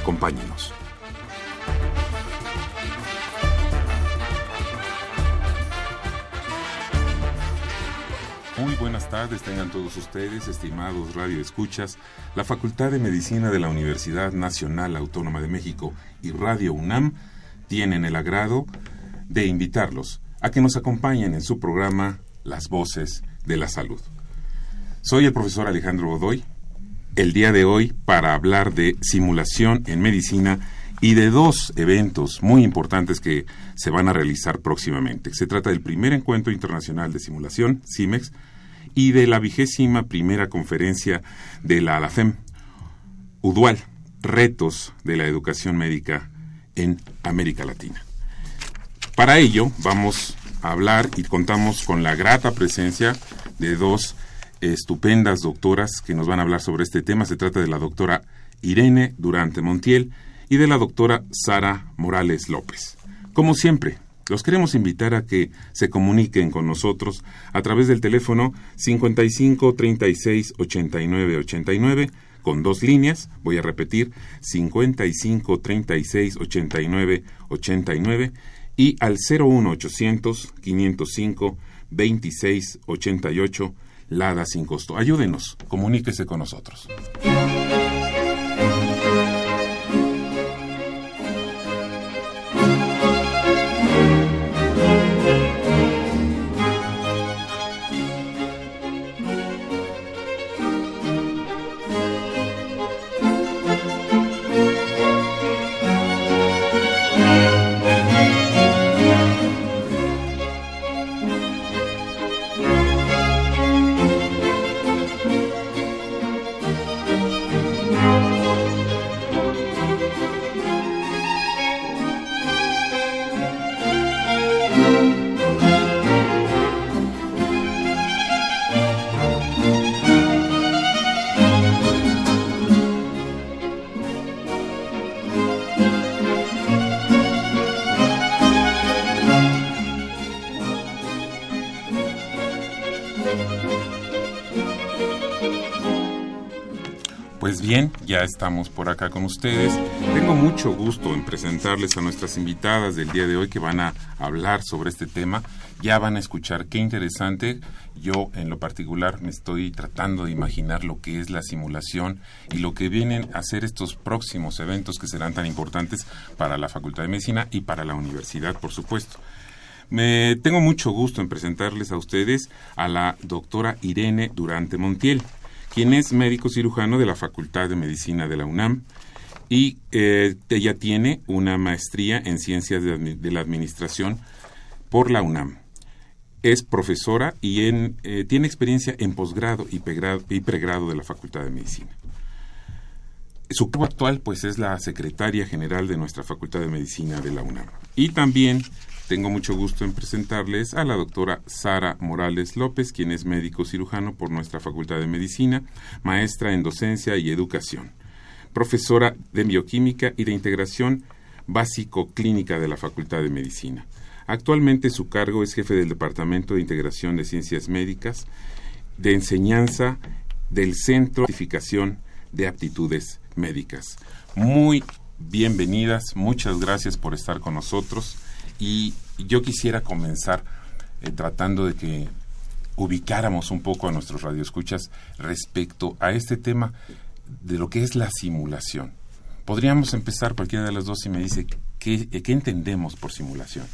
Acompáñenos. Muy buenas tardes tengan todos ustedes, estimados radioescuchas. La Facultad de Medicina de la Universidad Nacional Autónoma de México y Radio UNAM tienen el agrado de invitarlos a que nos acompañen en su programa Las Voces de la Salud. Soy el profesor Alejandro Godoy, el día de hoy para hablar de simulación en medicina y de dos eventos muy importantes que se van a realizar próximamente. Se trata del primer encuentro internacional de simulación, CIMEX, y de la vigésima primera conferencia de la ALAFEM, UDUAL, Retos de la Educación Médica en América Latina. Para ello vamos a hablar y contamos con la grata presencia de dos estupendas doctoras que nos van a hablar sobre este tema. Se trata de la doctora Irene Durante Montiel y de la doctora Sara Morales López. Como siempre, los queremos invitar a que se comuniquen con nosotros a través del teléfono 55 36 89 89 con dos líneas, voy a repetir 55 36 89 89 y al 01 800 505 26 88 Lada sin costo. Ayúdenos, comuníquese con nosotros. Estamos por acá con ustedes. Tengo mucho gusto en presentarles a nuestras invitadas del día de hoy que van a hablar sobre este tema. Ya van a escuchar qué interesante. Yo en lo particular me estoy tratando de imaginar lo que es la simulación y lo que vienen a ser estos próximos eventos que serán tan importantes para la Facultad de Medicina y para la universidad, por supuesto. Me tengo mucho gusto en presentarles a ustedes a la doctora Irene Durante Montiel quien es médico cirujano de la Facultad de Medicina de la UNAM y eh, ella tiene una maestría en Ciencias de, la Administración por la UNAM. Es profesora y en, eh, tiene experiencia en posgrado y pregrado de la Facultad de Medicina. Su cargo actual pues es la secretaria general de nuestra Facultad de Medicina de la UNAM. Y también tengo mucho gusto en presentarles a la doctora Sara Morales López, quien es médico cirujano por nuestra Facultad de Medicina, maestra en docencia y educación, profesora de bioquímica y de integración básico-clínica de la Facultad de Medicina. Actualmente su cargo es jefe del Departamento de Integración de Ciencias Médicas, de enseñanza del Centro de Certificación de Aptitudes Médicas. Muy bienvenidas, muchas gracias por estar con nosotros. Y yo quisiera comenzar eh, tratando de que ubicáramos un poco a nuestros radioescuchas respecto a este tema de lo que es la simulación. Podríamos empezar cualquiera de las dos y me dice qué, qué entendemos por simulación.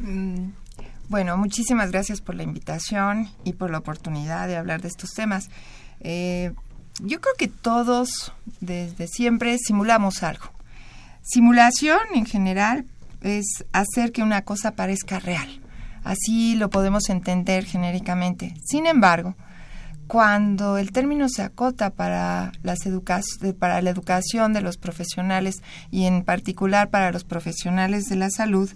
Mm, bueno, muchísimas gracias por la invitación y por la oportunidad de hablar de estos temas. Eh, yo creo que todos desde siempre simulamos algo. Simulación en general es hacer que una cosa parezca real. Así lo podemos entender genéricamente. Sin embargo, cuando el término se acota para, las para la educación de los profesionales y en particular para los profesionales de la salud,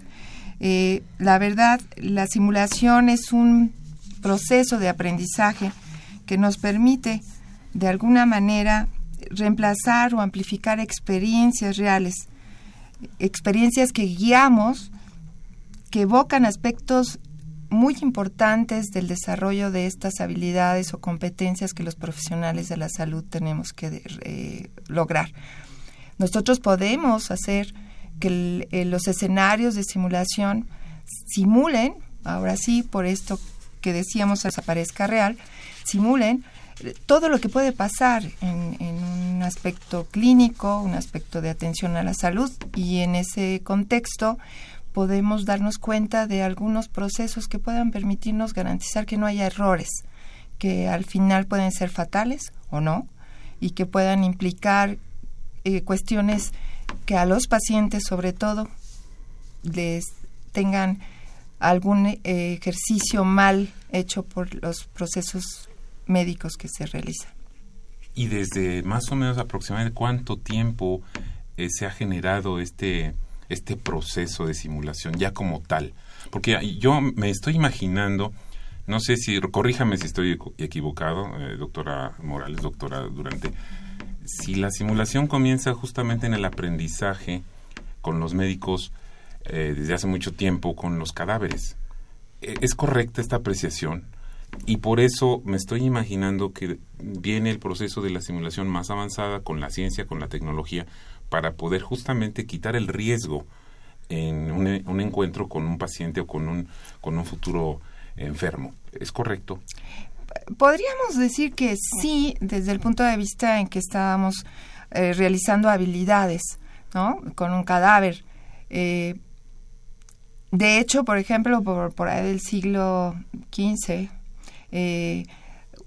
eh, la verdad, la simulación es un proceso de aprendizaje que nos permite de alguna manera reemplazar o amplificar experiencias reales, experiencias que guiamos, que evocan aspectos muy importantes del desarrollo de estas habilidades o competencias que los profesionales de la salud tenemos que eh, lograr. Nosotros podemos hacer que eh, los escenarios de simulación simulen, ahora sí, por esto que decíamos desaparezca real, simulen todo lo que puede pasar en, un aspecto clínico, un aspecto de atención a la salud y en ese contexto podemos darnos cuenta de algunos procesos que puedan permitirnos garantizar que no haya errores, que al final pueden ser fatales o no, y que puedan implicar eh, cuestiones que a los pacientes sobre todo les tengan algún eh, ejercicio mal hecho por los procesos médicos que se realizan. Y desde más o menos aproximadamente cuánto tiempo eh, se ha generado este este proceso de simulación ya como tal. Porque yo me estoy imaginando, no sé si, corríjame si estoy equivocado, eh, doctora Morales, doctora Durante, si la simulación comienza justamente en el aprendizaje con los médicos eh, desde hace mucho tiempo con los cadáveres. ¿E-, ¿Es correcta esta apreciación? Y por eso me estoy imaginando que viene el proceso de la simulación más avanzada con la ciencia, con la tecnología, para poder justamente quitar el riesgo en un, encuentro con un paciente o con un, con un futuro enfermo. ¿Es correcto? Podríamos decir que sí, desde el punto de vista en que estábamos eh, realizando habilidades, ¿no? Con un cadáver. Eh, de hecho, por ejemplo, por, por ahí del siglo XV, eh,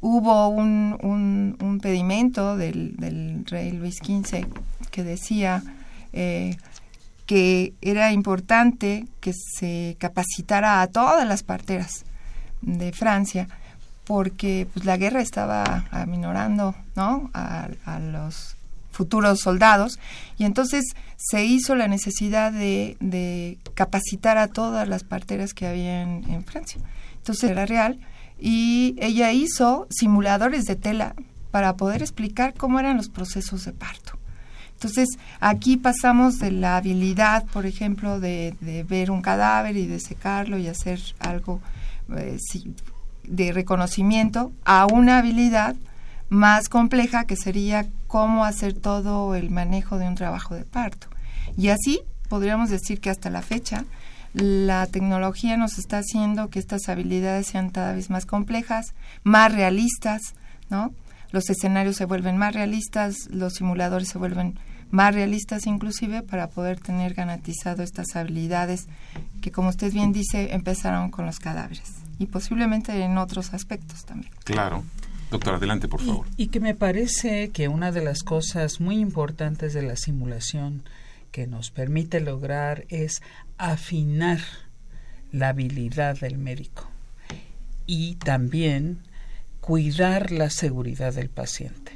hubo un, un, pedimento del, del, rey Luis XV que decía eh, que era importante que se capacitara a todas las parteras de Francia porque pues, la guerra estaba aminorando ¿no? a, los futuros soldados y entonces se hizo la necesidad de, de capacitar a todas las parteras que había en Francia. Entonces era real y ella hizo simuladores de tela para poder explicar cómo eran los procesos de parto. Entonces, aquí pasamos de la habilidad, por ejemplo, de, ver un cadáver y de secarlo y hacer algo eh, de reconocimiento a una habilidad más compleja que sería cómo hacer todo el manejo de un trabajo de parto. Y así podríamos decir que hasta la fecha la tecnología nos está haciendo que estas habilidades sean cada vez más complejas, más realistas, ¿no? Los escenarios se vuelven más realistas, los simuladores se vuelven más realistas inclusive para poder tener garantizado estas habilidades que, como usted bien dice, empezaron con los cadáveres y posiblemente en otros aspectos también. Claro. Doctor, adelante, por favor. y que me parece que una de las cosas muy importantes de la simulación que nos permite lograr es afinar la habilidad del médico y también cuidar la seguridad del paciente.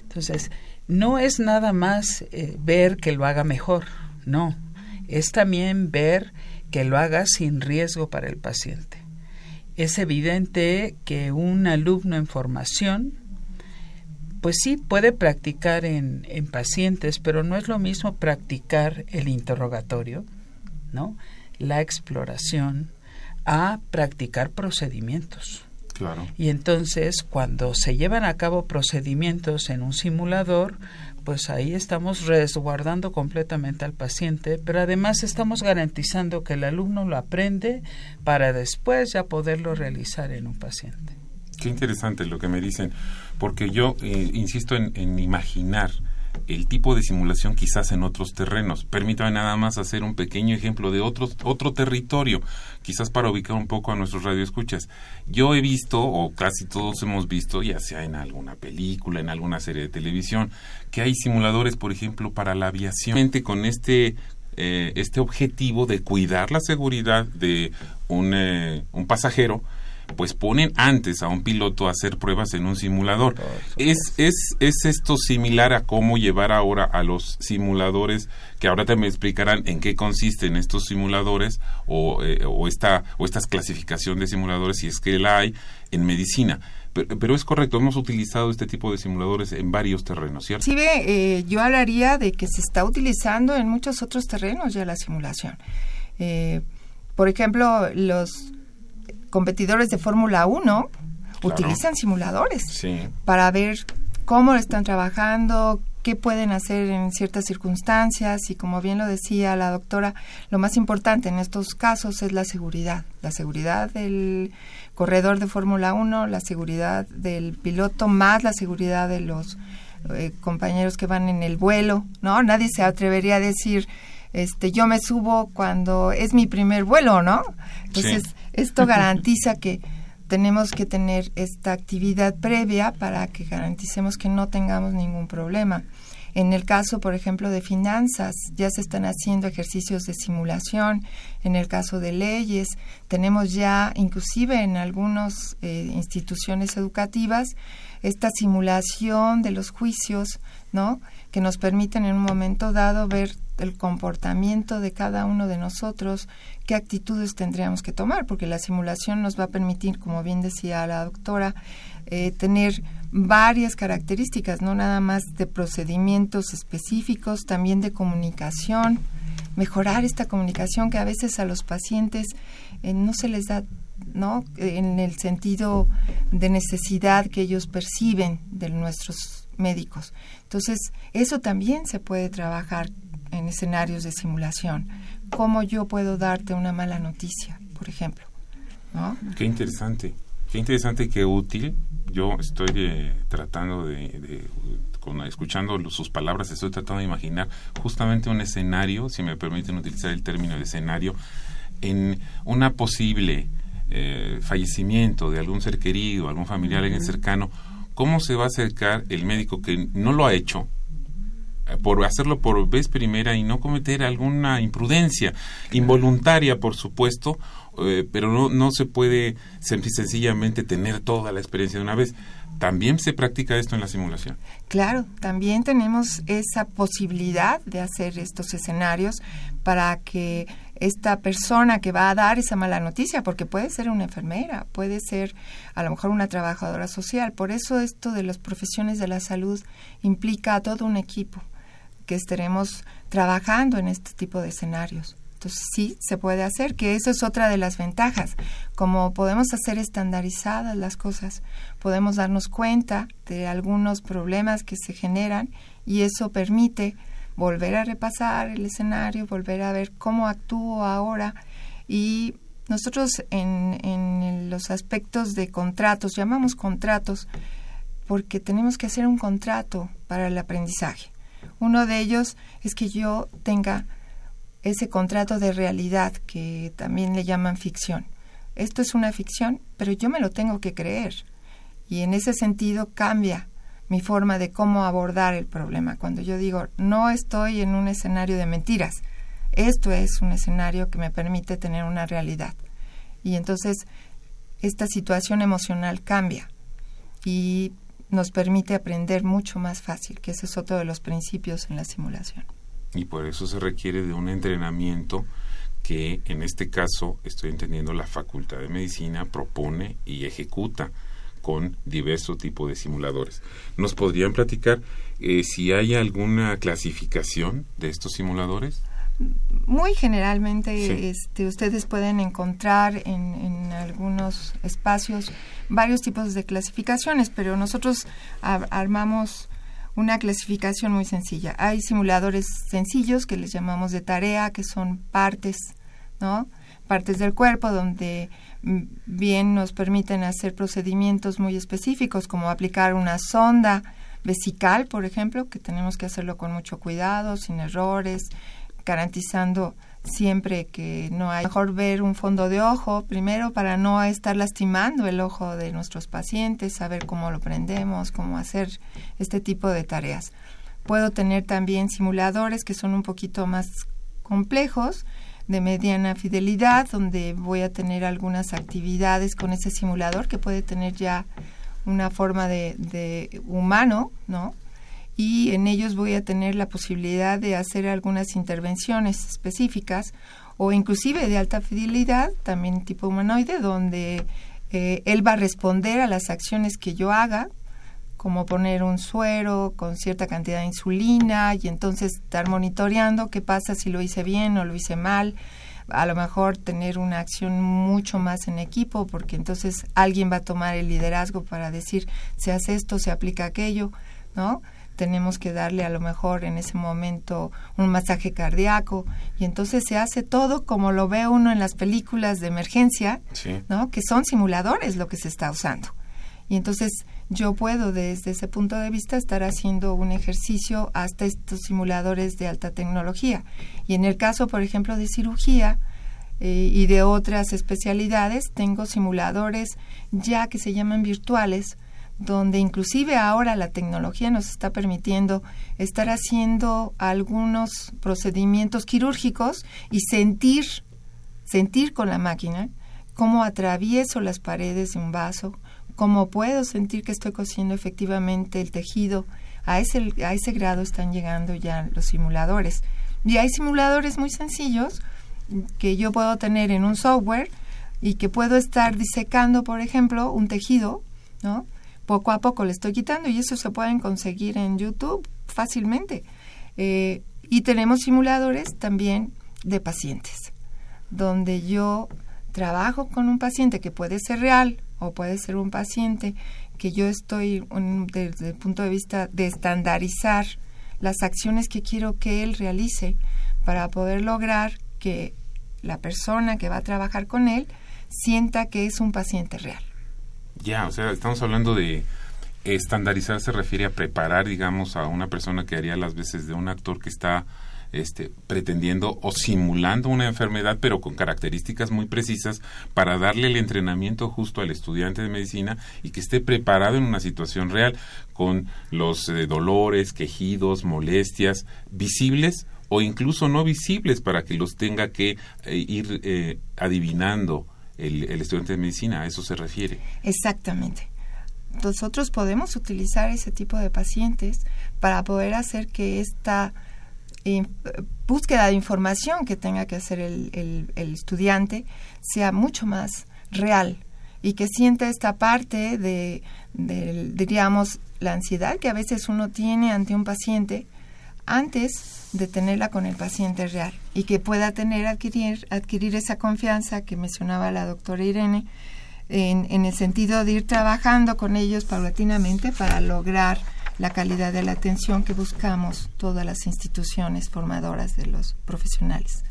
Entonces, no es nada más eh, ver que lo haga mejor, no, es también ver que lo haga sin riesgo para el paciente. Es evidente que un alumno en formación, pues sí, puede practicar en, en pacientes, pero no es lo mismo practicar el interrogatorio, ¿no? La exploración a practicar procedimientos. Claro. Y entonces, cuando se llevan a cabo procedimientos en un simulador, pues ahí estamos resguardando completamente al paciente, pero además estamos garantizando que el alumno lo aprende para después ya poderlo realizar en un paciente. Qué interesante lo que me dicen, porque yo eh, insisto en imaginar el tipo de simulación quizás en otros terrenos. Permítame nada más hacer un pequeño ejemplo de otro, otro territorio, quizás para ubicar un poco a nuestros radioescuchas. Yo he visto, o casi todos hemos visto, ya sea en alguna película, en alguna serie de televisión, que hay simuladores, por ejemplo, para la aviación, con este eh, este objetivo de cuidar la seguridad de un, eh, un pasajero, pues ponen antes a un piloto a hacer pruebas en un simulador. Es, es, es esto similar a cómo llevar ahora a los simuladores, que ahora también explicarán en qué consisten estos simuladores o, eh, o, esta, o estas clasificación de simuladores, si es que la hay, en medicina. Pero, es correcto, hemos utilizado este tipo de simuladores en varios terrenos, ¿cierto? Sí, eh, yo hablaría de que se está utilizando en muchos otros terrenos ya la simulación. Eh, por ejemplo, los competidores de Fórmula 1 utilizan simuladores para ver cómo están trabajando, qué pueden hacer en ciertas circunstancias y como bien lo decía la doctora, lo más importante en estos casos es la seguridad, la seguridad del corredor de Fórmula 1, la seguridad del piloto más la seguridad de los eh, compañeros que van en el vuelo, ¿no? Nadie se atrevería a decir este yo me subo cuando es mi primer vuelo, ¿no? Entonces, esto garantiza que tenemos que tener esta actividad previa para que garanticemos que no tengamos ningún problema. En el caso, por ejemplo, de finanzas, ya se están haciendo ejercicios de simulación. En el caso de leyes, tenemos ya, inclusive en algunas eh, instituciones educativas, esta simulación de los juicios, ¿no? Que nos permiten en un momento dado ver el comportamiento de cada uno de nosotros, qué actitudes tendríamos que tomar, porque la simulación nos va a permitir, como bien decía la doctora, eh, tener varias características, no nada más de procedimientos específicos, también de comunicación, mejorar esta comunicación que a veces a los pacientes eh, no se les da ¿no? en el sentido de necesidad que ellos perciben de nuestros médicos. Entonces, eso también se puede trabajar en escenarios de simulación. ¿Cómo yo puedo darte una mala noticia, por ejemplo? ¿no? Qué interesante, qué interesante qué útil. Yo estoy eh, tratando de, escuchando sus palabras, estoy tratando de imaginar justamente un escenario, si me permiten utilizar el término de escenario, en una posible eh, fallecimiento de algún ser querido, algún familiar, alguien cercano, ¿cómo se va a acercar el médico que no lo ha hecho, por hacerlo por vez primera y no cometer alguna imprudencia involuntaria, por supuesto, eh, pero no, no se puede sencillamente tener toda la experiencia de una vez. ¿También se practica esto en la simulación? Claro, también tenemos esa posibilidad de hacer estos escenarios para que esta persona que va a dar esa mala noticia, porque puede ser una enfermera, puede ser a lo mejor una trabajadora social. Por eso esto de las profesiones de la salud implica a todo un equipo que estaremos trabajando en este tipo de escenarios. Entonces sí, se puede hacer, que eso es otra de las ventajas. Como podemos hacer estandarizadas las cosas, podemos darnos cuenta de algunos problemas que se generan y eso permite volver a repasar el escenario, volver a ver cómo actúo ahora y nosotros en, en los aspectos de contratos, llamamos contratos porque tenemos que hacer un contrato para el aprendizaje. Uno de ellos es que yo tenga ese contrato de realidad que también le llaman ficción. Esto es una ficción, pero yo me lo tengo que creer. Y en ese sentido cambia mi forma de cómo abordar el problema. Cuando yo digo, no estoy en un escenario de mentiras, esto es un escenario que me permite tener una realidad. Y entonces esta situación emocional cambia. Y nos permite aprender mucho más fácil, que ese es otro de los principios en la simulación. Y por eso se requiere de un entrenamiento que en este caso, estoy entendiendo, la Facultad de Medicina propone y ejecuta con diversos tipos de simuladores. ¿Nos podrían platicar eh, si hay alguna clasificación de estos simuladores? muy generalmente este, ustedes pueden encontrar en, algunos espacios varios tipos de clasificaciones, pero nosotros armamos una clasificación muy sencilla. Hay simuladores sencillos que les llamamos de tarea, que son partes, ¿no? Partes del cuerpo donde bien nos permiten hacer procedimientos muy específicos, como aplicar una sonda vesical, por ejemplo, que tenemos que hacerlo con mucho cuidado, sin errores, garantizando siempre que no hay mejor ver un fondo de ojo primero para no estar lastimando el ojo de nuestros pacientes, saber cómo lo prendemos, cómo hacer este tipo de tareas. Puedo tener también simuladores que son un poquito más complejos, de mediana fidelidad, donde voy a tener algunas actividades con ese simulador que puede tener ya una forma de, humano, ¿no? Y en ellos voy a tener la posibilidad de hacer algunas intervenciones específicas o inclusive de alta fidelidad, también tipo humanoide, donde eh, él va a responder a las acciones que yo haga, como poner un suero con cierta cantidad de insulina y entonces estar monitoreando qué pasa si lo hice bien o lo hice mal. A lo mejor tener una acción mucho más en equipo, porque entonces alguien va a tomar el liderazgo para decir, se hace esto, se aplica aquello, ¿no? tenemos que darle a lo mejor en ese momento un masaje cardíaco y entonces se hace todo como lo ve uno en las películas de emergencia, ¿no? Que son simuladores lo que se está usando. Y entonces yo puedo desde ese punto de vista estar haciendo un ejercicio hasta estos simuladores de alta tecnología. Y en el caso, por ejemplo, de cirugía eh, y de otras especialidades, tengo simuladores ya que se llaman virtuales, donde inclusive ahora la tecnología nos está permitiendo estar haciendo algunos procedimientos quirúrgicos y sentir, sentir con la máquina cómo atravieso las paredes de un vaso, cómo puedo sentir que estoy cosiendo efectivamente el tejido. A ese, a ese grado están llegando ya los simuladores. Y hay simuladores muy sencillos que yo puedo tener en un software y que puedo estar disecando, por ejemplo, un tejido, ¿no? poco a poco le estoy quitando y eso se pueden conseguir en YouTube fácilmente. Eh, y tenemos simuladores también de pacientes, donde yo trabajo con un paciente que puede ser real o puede ser un paciente que yo estoy desde el punto de vista de estandarizar las acciones que quiero que él realice para poder lograr que la persona que va a trabajar con él sienta que es un paciente real. Ya, o sea, estamos hablando de estandarizar se refiere a preparar, digamos, a una persona que haría las veces de un actor que está este, pretendiendo o simulando una enfermedad, pero con características muy precisas para darle el entrenamiento justo al estudiante de medicina y que esté preparado en una situación real con los eh, dolores, quejidos, molestias visibles o incluso no visibles para que los tenga que eh, ir eh, adivinando el, estudiante de medicina, a eso se refiere. Exactamente. Nosotros podemos utilizar ese tipo de pacientes para poder hacer que esta eh, búsqueda de información que tenga que hacer el, el, estudiante sea mucho más real y que sienta esta parte de, de, diríamos, la ansiedad que a veces uno tiene ante un paciente antes de tenerla con el paciente real y que pueda tener adquirir adquirir esa confianza que mencionaba la doctora Irene en, en el sentido de ir trabajando con ellos paulatinamente para lograr la calidad de la atención que buscamos todas las instituciones formadoras de los profesionales.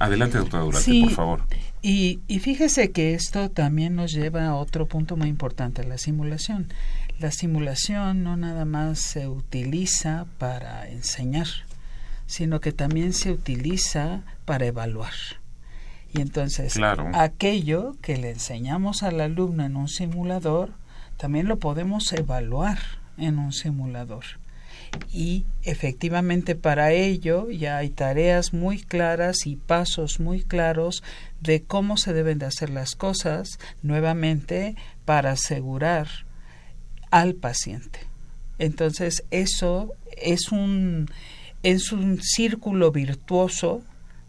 Adelante, doctora Durante, por favor. Y, y fíjese que esto también nos lleva a otro punto muy importante, la simulación. La simulación no nada más se utiliza para enseñar, sino que también se utiliza para evaluar. Y entonces, aquello que le enseñamos al alumno en un simulador, también lo podemos evaluar en un simulador. Y efectivamente para ello ya hay tareas muy claras y pasos muy claros de cómo se deben de hacer las cosas nuevamente para asegurar al paciente. Entonces eso es un es un círculo virtuoso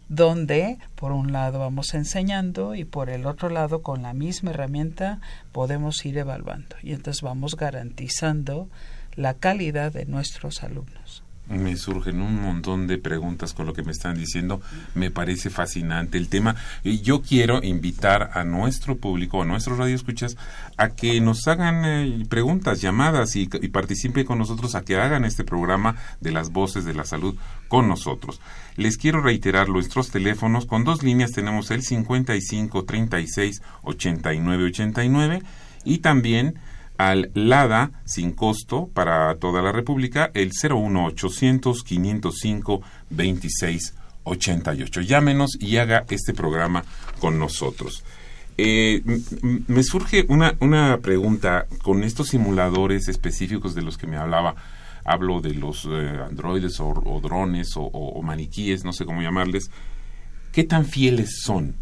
donde por un lado vamos enseñando y por el otro lado con la misma herramienta podemos ir evaluando. Y entonces vamos garantizando la calidad de nuestros alumnos me surgen un montón de preguntas con lo que me están diciendo. Me parece fascinante el tema. Yo quiero invitar a nuestro público, a nuestros radioescuchas, a que nos hagan eh, preguntas, llamadas y, y participen con nosotros, a que hagan este programa de las voces de la salud con nosotros. Les quiero reiterar nuestros teléfonos. Con dos líneas tenemos el 55 36 89 89 y también al LADA sin costo para toda la República, el 01800 505 2688. Llámenos y haga este programa con nosotros. Eh, me surge una, una pregunta con estos simuladores específicos de los que me hablaba. Hablo de los eh, androides o, drones o, maniquíes, no sé cómo llamarles. ¿qué tan fieles son?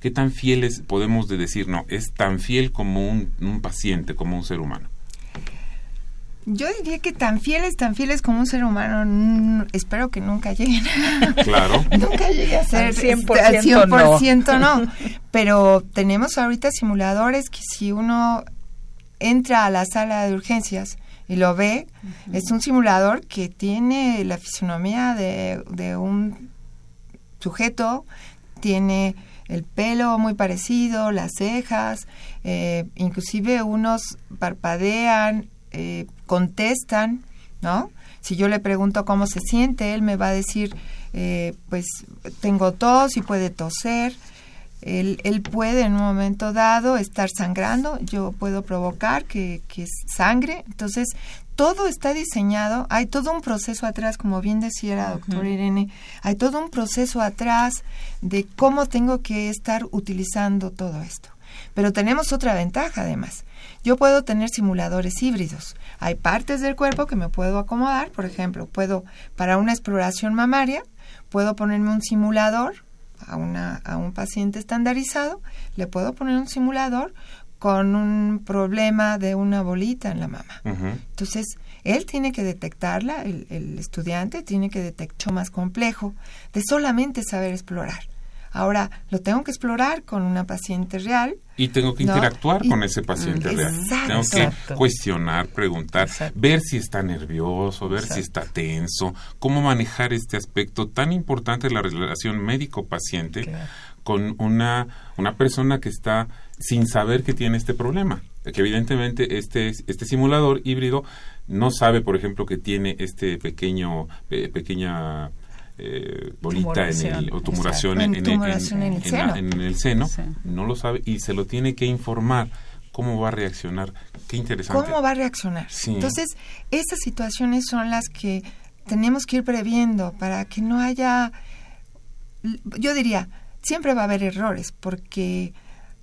¿Qué tan fieles podemos de decir, no, es tan fiel como un, un paciente, como un ser humano? Yo diría que tan fieles, tan fieles como un ser humano, espero que nunca lleguen. Claro. nunca llegue a ser Al 100% este, al 100% no. Pero tenemos ahorita simuladores que si uno entra a la sala de urgencias y lo ve, es un simulador que tiene la fisonomía de, de un sujeto, tiene el pelo muy parecido, las cejas, eh, inclusive unos parpadean, eh, contestan, ¿no? Si yo le pregunto cómo se siente, él me va a decir, eh, pues tengo tos y puede toser. Él, él puede en un momento dado estar sangrando, yo puedo provocar que, que sangre. Entonces, todo está diseñado, hay todo un proceso atrás, como bien decía la doctora Irene, hay todo un proceso atrás de cómo tengo que estar utilizando todo esto. Pero tenemos otra ventaja además. Yo puedo tener simuladores híbridos. Hay partes del cuerpo que me puedo acomodar, por ejemplo, puedo para una exploración mamaria, puedo ponerme un simulador a, una, a un paciente estandarizado, le puedo poner un simulador con un problema de una bolita en la mama. Entonces, él tiene que detectarla, el, el estudiante tiene que detectar más complejo de solamente saber explorar. Ahora lo tengo que explorar con una paciente real. Y tengo que ¿no? interactuar Y- con ese paciente real. Exacto. Tengo que Exacto. cuestionar, preguntar, Exacto. ver si está nervioso, ver si está tenso, cómo manejar este aspecto tan importante de la relación médico-paciente Claro. con una, una persona que está sin saber que tiene este problema. Que evidentemente este, este simulador híbrido no sabe, por ejemplo, que tiene este pequeño, eh, pequeña eh, bolita en el, o tumuración en, en- el seno. en el seno, Sí. no lo sabe y se lo tiene que informar cómo va a reaccionar. Qué interesante. ¿Cómo va a reaccionar? Sí. Entonces, esas situaciones son las que tenemos que ir previendo para que no haya, yo diría, siempre va a haber errores, porque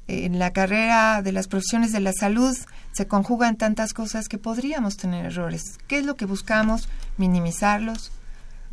en la carrera de las profesiones de la salud se conjugan tantas cosas que podríamos tener errores. ¿Qué es lo que buscamos? Minimizarlos,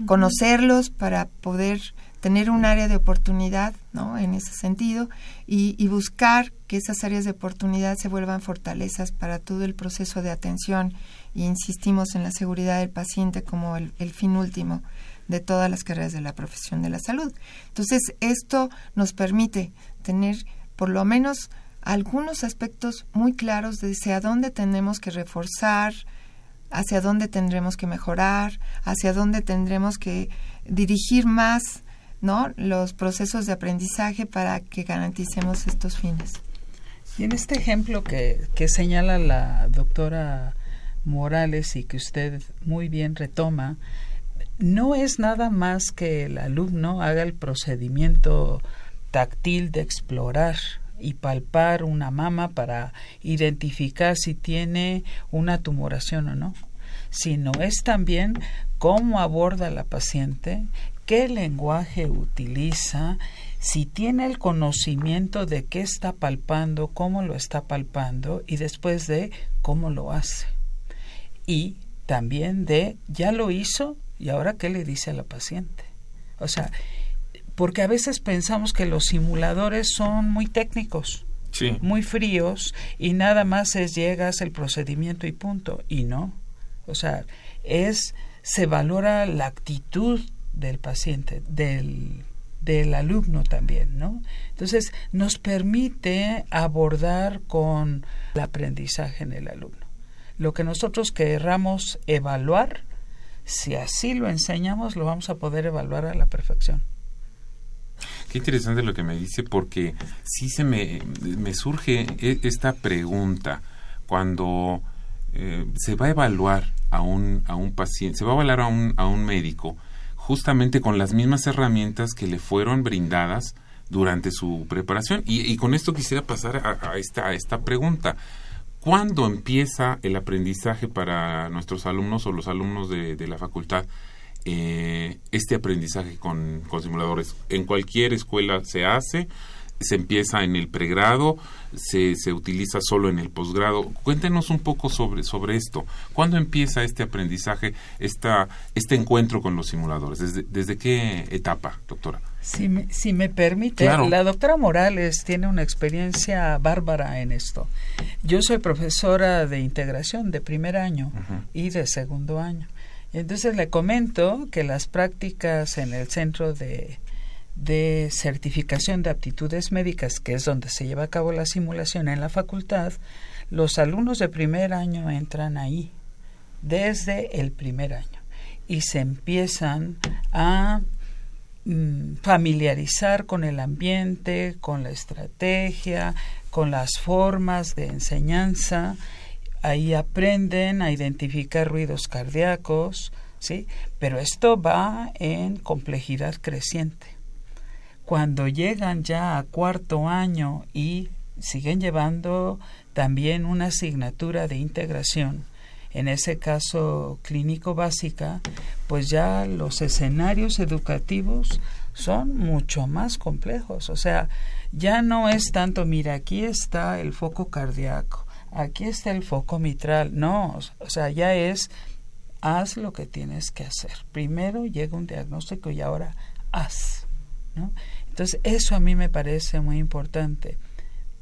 conocerlos para poder tener un área de oportunidad, ¿no? En ese sentido, y, y buscar que esas áreas de oportunidad se vuelvan fortalezas para todo el proceso de atención. Y insistimos en la seguridad del paciente como el, el fin último de todas las carreras de la profesión de la salud. Entonces, esto nos permite tener por lo menos algunos aspectos muy claros de hacia dónde tenemos que reforzar, hacia dónde tendremos que mejorar, hacia dónde tendremos que dirigir más ¿no? los procesos de aprendizaje para que garanticemos estos fines. Y en este ejemplo que, que señala la doctora Morales y que usted muy bien retoma, no es nada más que el alumno haga el procedimiento táctil de explorar y palpar una mama para identificar si tiene una tumoración o no, sino es también cómo aborda la paciente, qué lenguaje utiliza, si tiene el conocimiento de qué está palpando, cómo lo está palpando y después de cómo lo hace. Y también de ya lo hizo y ahora qué le dice a la paciente. O sea, porque a veces pensamos que los simuladores son muy técnicos, Sí. muy fríos y nada más es llegas el procedimiento y punto. Y no. O sea, es se valora la actitud del paciente, del, del alumno también, ¿no? Entonces, nos permite abordar con el aprendizaje en el alumno. Lo que nosotros querramos evaluar, si así lo enseñamos, lo vamos a poder evaluar a la perfección. Qué interesante lo que me dice porque sí se me, me surge e- esta pregunta cuando eh, se va a evaluar a un, a un paciente, se va a evaluar a un, a un médico justamente con las mismas herramientas que le fueron brindadas durante su preparación. Y, y con esto quisiera pasar a, esta, a esta pregunta. ¿Cuándo empieza el aprendizaje para nuestros alumnos o los alumnos de, de la facultad? eh, este aprendizaje con, con simuladores. En cualquier escuela se hace, se empieza en el pregrado, se, se utiliza solo en el posgrado. Cuéntenos un poco sobre, sobre esto. ¿Cuándo empieza este aprendizaje, esta, este encuentro con los simuladores? ¿Desde, desde qué etapa, doctora? Si me, si me permite, la doctora Morales tiene una experiencia bárbara en esto. Yo soy profesora de integración de primer año y de segundo año. Entonces le comento que las prácticas en el centro de, certificación de aptitudes médicas, que es donde se lleva a cabo la simulación en la facultad, los alumnos de primer año entran ahí desde el primer año y se empiezan a mm, familiarizar con el ambiente, con la estrategia, con las formas de enseñanza ahí aprenden a identificar ruidos cardíacos, ¿sí? Pero esto va en complejidad creciente. Cuando llegan ya a cuarto año y siguen llevando también una asignatura de integración, en ese caso clínico básica, pues ya los escenarios educativos son mucho más complejos. O sea, ya no es tanto, mira, aquí está el foco cardíaco, aquí está el foco mitral. No, o sea, ya es, haz lo que tienes que hacer. Primero llega un diagnóstico y ahora haz. ¿no? Entonces, eso a mí me parece muy importante.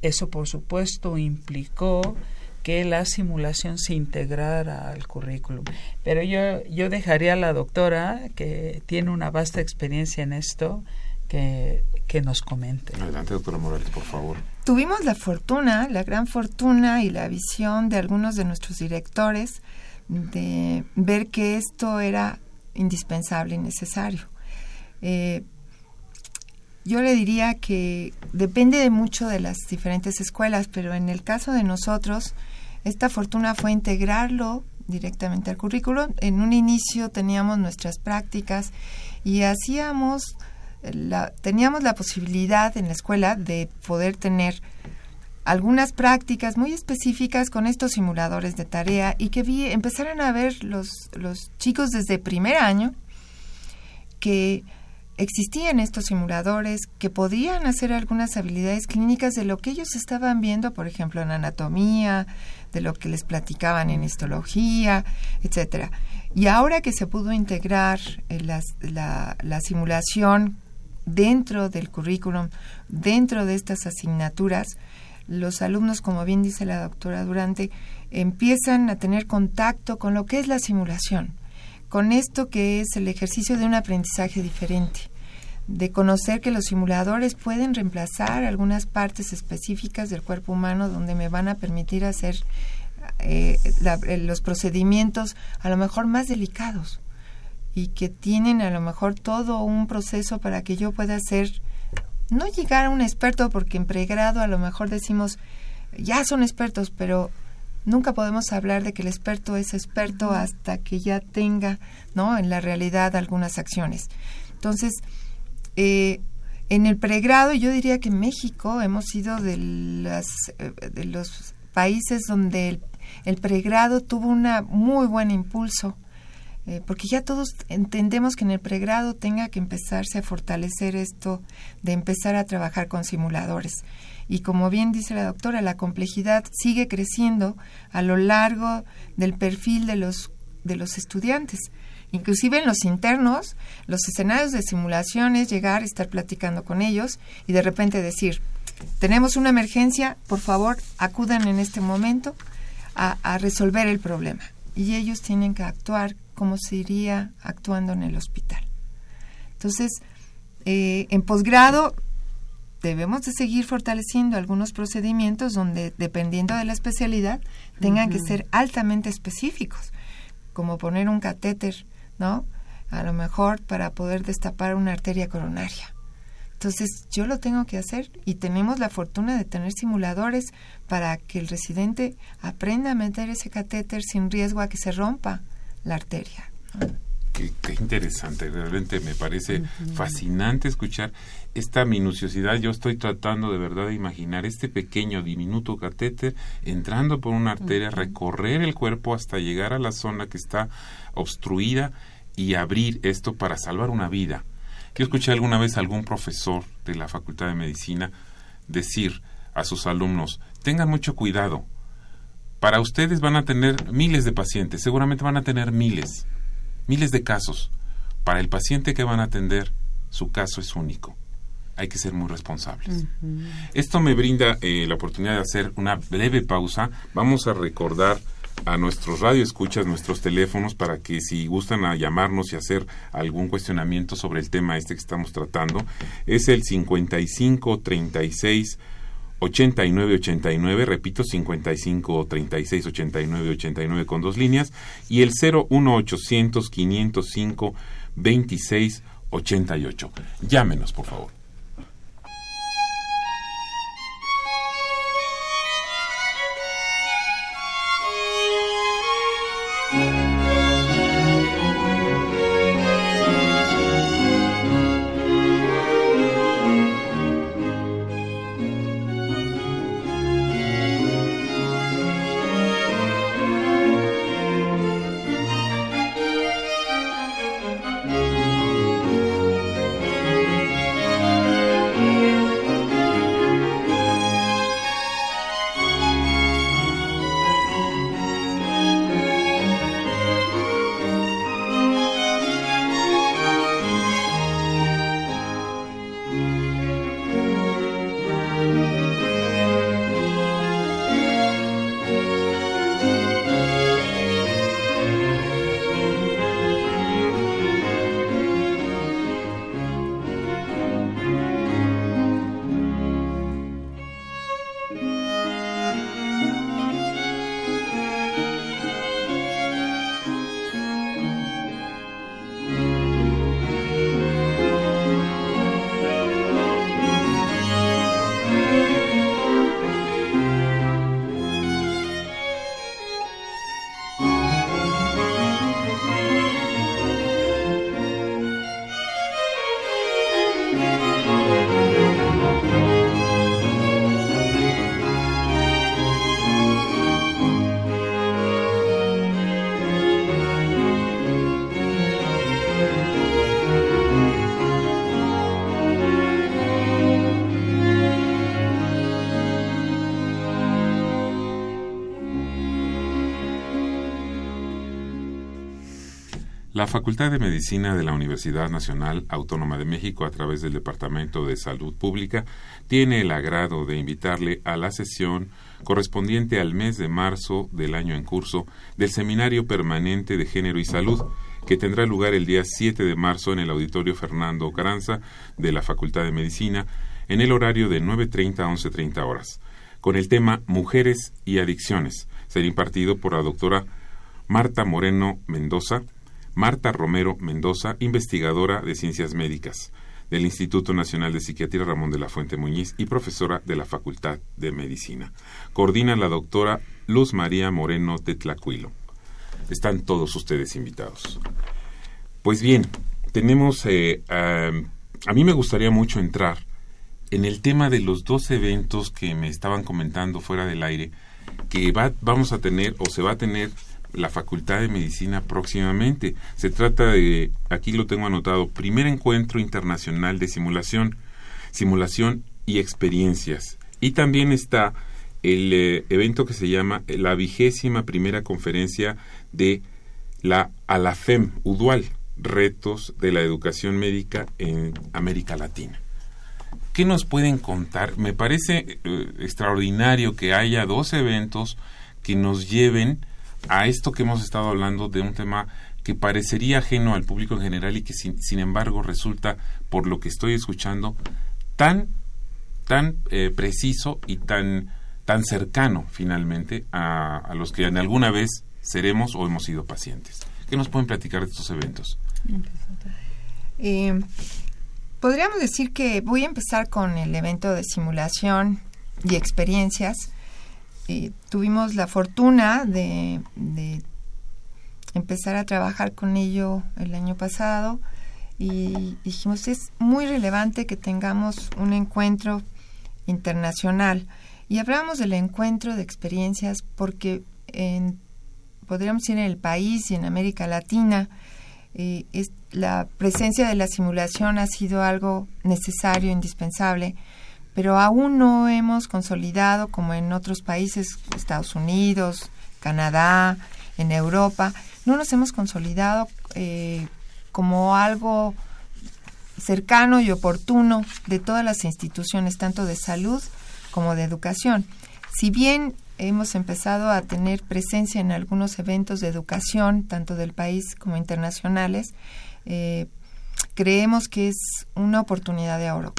Eso, por supuesto, implicó que la simulación se integrara al currículum. Pero yo, yo dejaría a la doctora, que tiene una vasta experiencia en esto, que, que nos comente. Adelante, doctora Morales, por favor. Tuvimos la fortuna, la gran fortuna y la visión de algunos de nuestros directores de ver que esto era indispensable y necesario. Eh, yo le diría que depende de mucho de las diferentes escuelas, pero en el caso de nosotros, esta fortuna fue integrarlo directamente al currículo. En un inicio teníamos nuestras prácticas y hacíamos teníamos la posibilidad en la escuela de poder tener algunas prácticas muy específicas con estos simuladores de tarea y que vi, empezaran a ver los, los chicos desde primer año que existían estos simuladores que podían hacer algunas habilidades clínicas de lo que ellos estaban viendo, por ejemplo, en anatomía, de lo que les platicaban en histología, etcétera. Y ahora que se pudo integrar eh, la, la simulación dentro del currículum, dentro de estas asignaturas, los alumnos, como bien dice la doctora Durante, empiezan a tener contacto con lo que es la simulación, con esto que es el ejercicio de un aprendizaje diferente, de conocer que los simuladores pueden reemplazar algunas partes específicas del cuerpo humano donde me van a permitir hacer eh, los procedimientos a lo mejor más delicados y que tienen a lo mejor todo un proceso para que yo pueda ser, no llegar a un experto, porque en pregrado a lo mejor decimos, ya son expertos, pero nunca podemos hablar de que el experto es experto hasta que ya tenga, ¿no? En la realidad algunas acciones. Entonces, eh, en el pregrado yo diría que México hemos sido de, las, eh, de los países donde el, el pregrado tuvo una muy buen impulso eh, porque ya todos entendemos que en el pregrado tenga que empezarse a fortalecer esto de empezar a trabajar con simuladores. Y como bien dice la doctora, la complejidad sigue creciendo a lo largo del perfil de los, de los estudiantes. Inclusive en los internos, los escenarios de simulaciones, llegar, estar platicando con ellos y de repente decir, tenemos una emergencia, por favor, acudan en este momento a, a resolver el problema. Y ellos tienen que actuar como se iría actuando en el hospital. Entonces, eh, en posgrado debemos de seguir fortaleciendo algunos procedimientos donde, dependiendo de la especialidad, tengan que ser altamente específicos, como poner un catéter, ¿no? A lo mejor para poder destapar una arteria coronaria. Entonces, yo lo tengo que hacer y tenemos la fortuna de tener simuladores para que el residente aprenda a meter ese catéter sin riesgo a que se rompa la arteria. Qué, interesante, realmente me parece fascinante escuchar esta minuciosidad. Yo estoy tratando de verdad de imaginar este pequeño diminuto catéter entrando por una arteria, recorrer el cuerpo hasta llegar a la zona que está obstruida y abrir esto para salvar una vida. Yo escuché alguna vez a algún profesor de la Facultad de Medicina decir a sus alumnos, tengan mucho cuidado. Para ustedes van a tener miles de pacientes, seguramente van a tener miles, miles de casos. Para el paciente que van a atender, su caso es único. Hay que ser muy responsables. Esto me brinda eh, la oportunidad de hacer una breve pausa. Vamos a recordar a nuestros radioescuchas, nuestros teléfonos, para que si gustan a llamarnos y hacer algún cuestionamiento sobre el tema este que estamos tratando, es el 55 36 89 89, repito, 55 36 89 89 con dos líneas, y el 01800 505 26 88. Llámenos, por favor. La Facultad de Medicina de la Universidad Nacional Autónoma de México, a través del Departamento de Salud Pública, tiene el agrado de invitarle a la sesión correspondiente al mes de marzo del año en curso del Seminario Permanente de Género y Salud, que tendrá lugar el día 7 de marzo en el Auditorio Fernando Caranza de la Facultad de Medicina, en el horario de 9.30 a 11.30 horas, con el tema Mujeres y Adicciones. Será impartido por la doctora Marta Moreno Mendoza, Marta Romero Mendoza, investigadora de Ciencias Médicas del Instituto Nacional de Psiquiatría Ramón de la Fuente Muñiz y profesora de la Facultad de Medicina. Coordina la doctora Luz María Moreno Tetlacuilo. Están todos ustedes invitados. Pues bien, tenemos, eh, a mí me gustaría mucho entrar en el tema de los dos eventos que me estaban comentando fuera del aire, que va, vamos a tener o se va a tener la Facultad de Medicina próximamente. Se trata de, aquí lo tengo anotado, primer encuentro internacional de simulación, simulación y experiencias. Y también está el eh, evento que se llama la vigésima primera conferencia de la ALAFEM, UDUAL, Retos de la Educación Médica en América Latina. ¿Qué nos pueden contar? Me parece eh, extraordinario que haya dos eventos que nos lleven a esto que hemos estado hablando de un tema que parecería ajeno al público en general y que sin, embargo resulta, por lo que estoy escuchando, tan, tan eh, preciso y tan, tan cercano finalmente a, los que en alguna vez seremos o hemos sido pacientes. ¿Qué nos pueden platicar de estos eventos? Eh, podríamos decir que voy a empezar con el evento de simulación y experiencias eh, tuvimos la fortuna de, empezar a trabajar con ello el año pasado y dijimos es muy relevante que tengamos un encuentro internacional y hablamos del encuentro de experiencias porque en, podríamos decir en el país y en América Latina eh, la presencia de la simulación ha sido algo necesario, indispensable, pero aún no hemos consolidado como en otros países, Estados Unidos, Canadá, en Europa, no nos hemos consolidado eh, como algo cercano y oportuno de todas las instituciones, tanto de salud como de educación. Si bien hemos empezado a tener presencia en algunos eventos de educación, tanto del país como internacionales, eh, creemos que es una oportunidad de oro.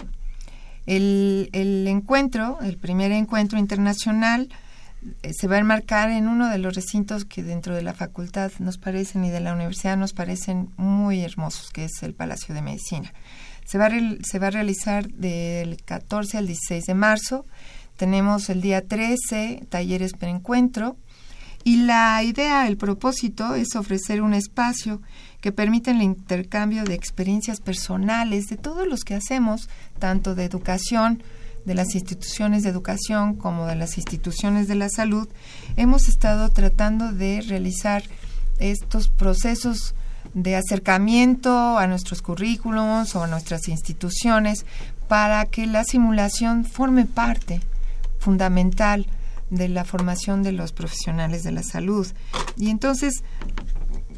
El, el encuentro, el primer encuentro internacional, eh, se va a enmarcar en uno de los recintos que dentro de la facultad nos parecen y de la universidad nos parecen muy hermosos, que es el Palacio de Medicina. Se va a, se va a realizar del 14 al 16 de marzo. Tenemos el día 13 talleres per encuentro. Y la idea, el propósito es ofrecer un espacio que permita el intercambio de experiencias personales de todos los que hacemos, tanto de educación, de las instituciones de educación como de las instituciones de la salud, hemos estado tratando de realizar estos procesos de acercamiento a nuestros currículums o a nuestras instituciones para que la simulación forme parte fundamental de la formación de los profesionales de la salud. Y entonces,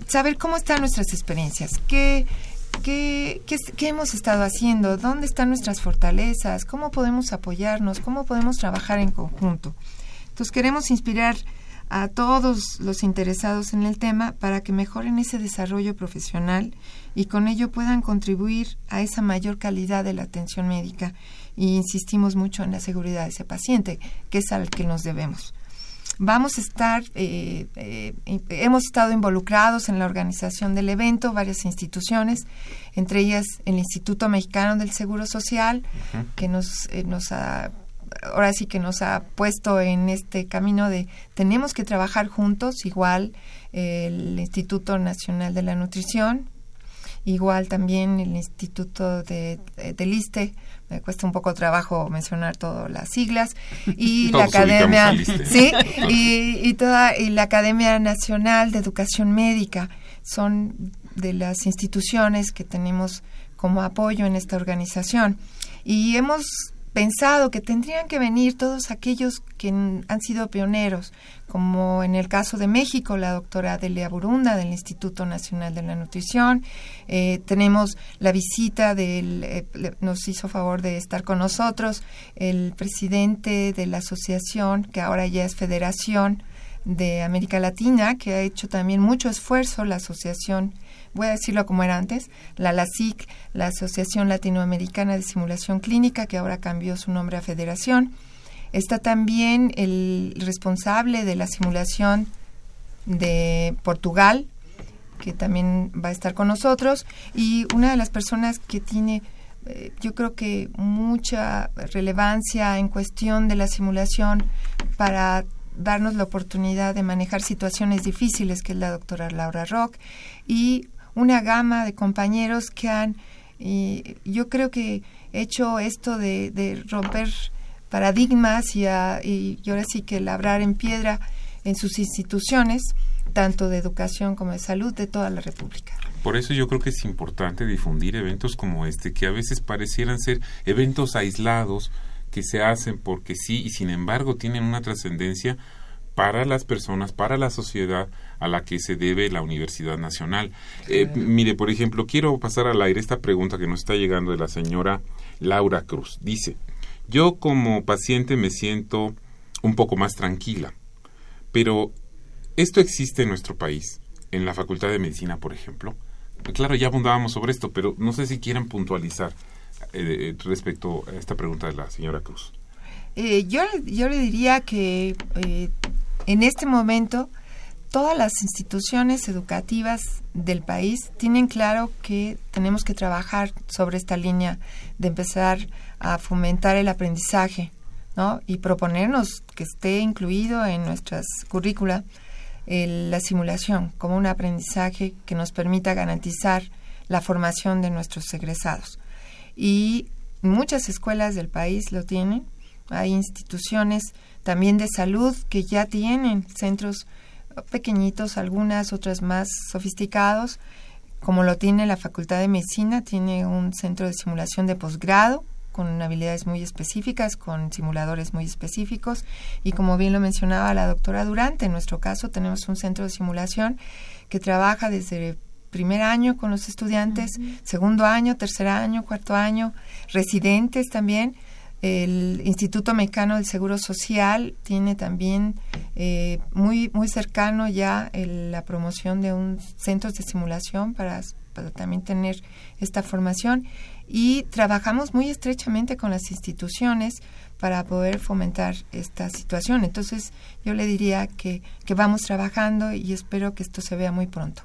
saber cómo están nuestras experiencias, qué, qué, qué, hemos estado haciendo, dónde están nuestras fortalezas, cómo podemos apoyarnos, cómo podemos trabajar en conjunto. Entonces, queremos inspirar a todos los interesados en el tema para que mejoren ese desarrollo profesional y con ello puedan contribuir a esa mayor calidad de la atención médica y insistimos mucho en la seguridad de ese paciente, que es al que nos debemos. Vamos a estar, eh, eh, hemos estado involucrados en la organización del evento, varias instituciones, entre ellas el Instituto Mexicano del Seguro Social, que nos, eh, nos ha ahora sí que nos ha puesto en este camino de tenemos que trabajar juntos, igual el Instituto Nacional de la Nutrición, igual también el Instituto de, del ISTE, me cuesta un poco trabajo mencionar todas las siglas, y la Academia, sí, y, y, toda, y la Academia Nacional de Educación Médica, son de las instituciones que tenemos como apoyo en esta organización. Y hemos pensado que tendrían que venir todos aquellos que han sido pioneros, como en el caso de México, la doctora Delia Burunda del Instituto Nacional de la Nutrición. Eh, tenemos la visita del, eh, nos hizo favor de estar con nosotros el presidente de la asociación, que ahora ya es Federación de América Latina, que ha hecho también mucho esfuerzo, la asociación voy a decirlo como era antes, la LASIC, la Asociación Latinoamericana de Simulación Clínica, que ahora cambió su nombre a Federación. Está también el responsable de la simulación de Portugal, que también va a estar con nosotros, y una de las personas que tiene, eh, yo creo que mucha relevancia en cuestión de la simulación para darnos la oportunidad de manejar situaciones difíciles, que es la doctora Laura Rock, y una gama de compañeros que han, y yo creo que hecho esto de, romper paradigmas y, y, ahora sí que labrar en piedra en sus instituciones, tanto de educación como de salud de toda la República. Por eso yo creo que es importante difundir eventos como este, que a veces parecieran ser eventos aislados, que se hacen porque sí y sin embargo tienen una trascendencia para las personas, para la sociedad a la que se debe la Universidad Nacional. Eh, mire, por ejemplo, quiero pasar al aire esta pregunta que nos está llegando de la señora Laura Cruz. Dice, yo como paciente me siento un poco más tranquila, pero ¿esto existe en nuestro país? En la Facultad de Medicina, por ejemplo. Claro, ya abundábamos sobre esto, pero no sé si quieren puntualizar eh, respecto a esta pregunta de la señora Cruz. Eh, yo, yo le diría que en este momento, todas las instituciones educativas del país tienen claro que tenemos que trabajar sobre esta línea de empezar a fomentar el aprendizaje, ¿no? Y proponernos que esté incluido en nuestras currícula la simulación como un aprendizaje que nos permita garantizar la formación de nuestros egresados. Y muchas escuelas del país lo tienen, hay instituciones también de salud que ya tienen centros pequeñitos, algunas otras más sofisticados, como lo tiene la Facultad de Medicina, tiene un centro de simulación de posgrado con habilidades muy específicas, con simuladores muy específicos y como bien lo mencionaba la doctora Durante, en nuestro caso tenemos un centro de simulación que trabaja desde primer año con los estudiantes, segundo año, tercer año, cuarto año, residentes también. El Instituto Mexicano del Seguro Social tiene también eh, muy muy cercano ya la promoción de un centro de simulación para, para también tener esta formación y trabajamos muy estrechamente con las instituciones para poder fomentar esta situación. Entonces, yo le diría que, que vamos trabajando y espero que esto se vea muy pronto.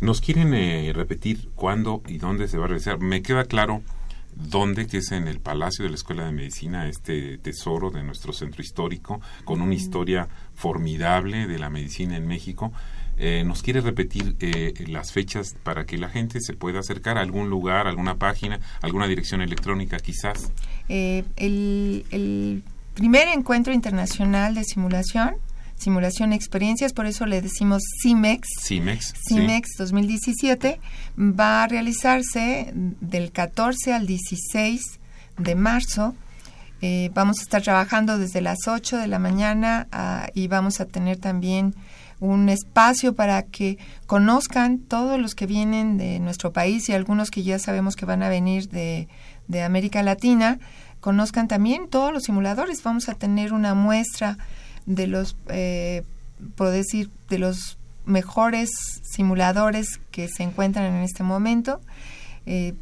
¿Nos quieren eh, repetir cuándo y dónde se va a realizar? Me queda claro dónde, que es en el Palacio de la Escuela de Medicina, este tesoro de nuestro centro histórico, con una historia formidable de la medicina en México. Eh, ¿Nos quiere repetir eh, las fechas para que la gente se pueda acercar a algún lugar, alguna página, alguna dirección electrónica quizás? el, el primer encuentro internacional de simulación simulación experiencias, por eso le decimos CIMEX. CIMEX. CIMEX 2017 va a realizarse del 14 al 16 de marzo. Eh, vamos a estar trabajando desde las 8 de la mañana ah, y vamos a tener también un espacio para que conozcan todos los que vienen de nuestro país y algunos que ya sabemos que van a venir de, de América Latina, conozcan también todos los simuladores. Vamos a tener una muestra de los, eh, decir, de los mejores simuladores que se encuentran en este momento. Eh,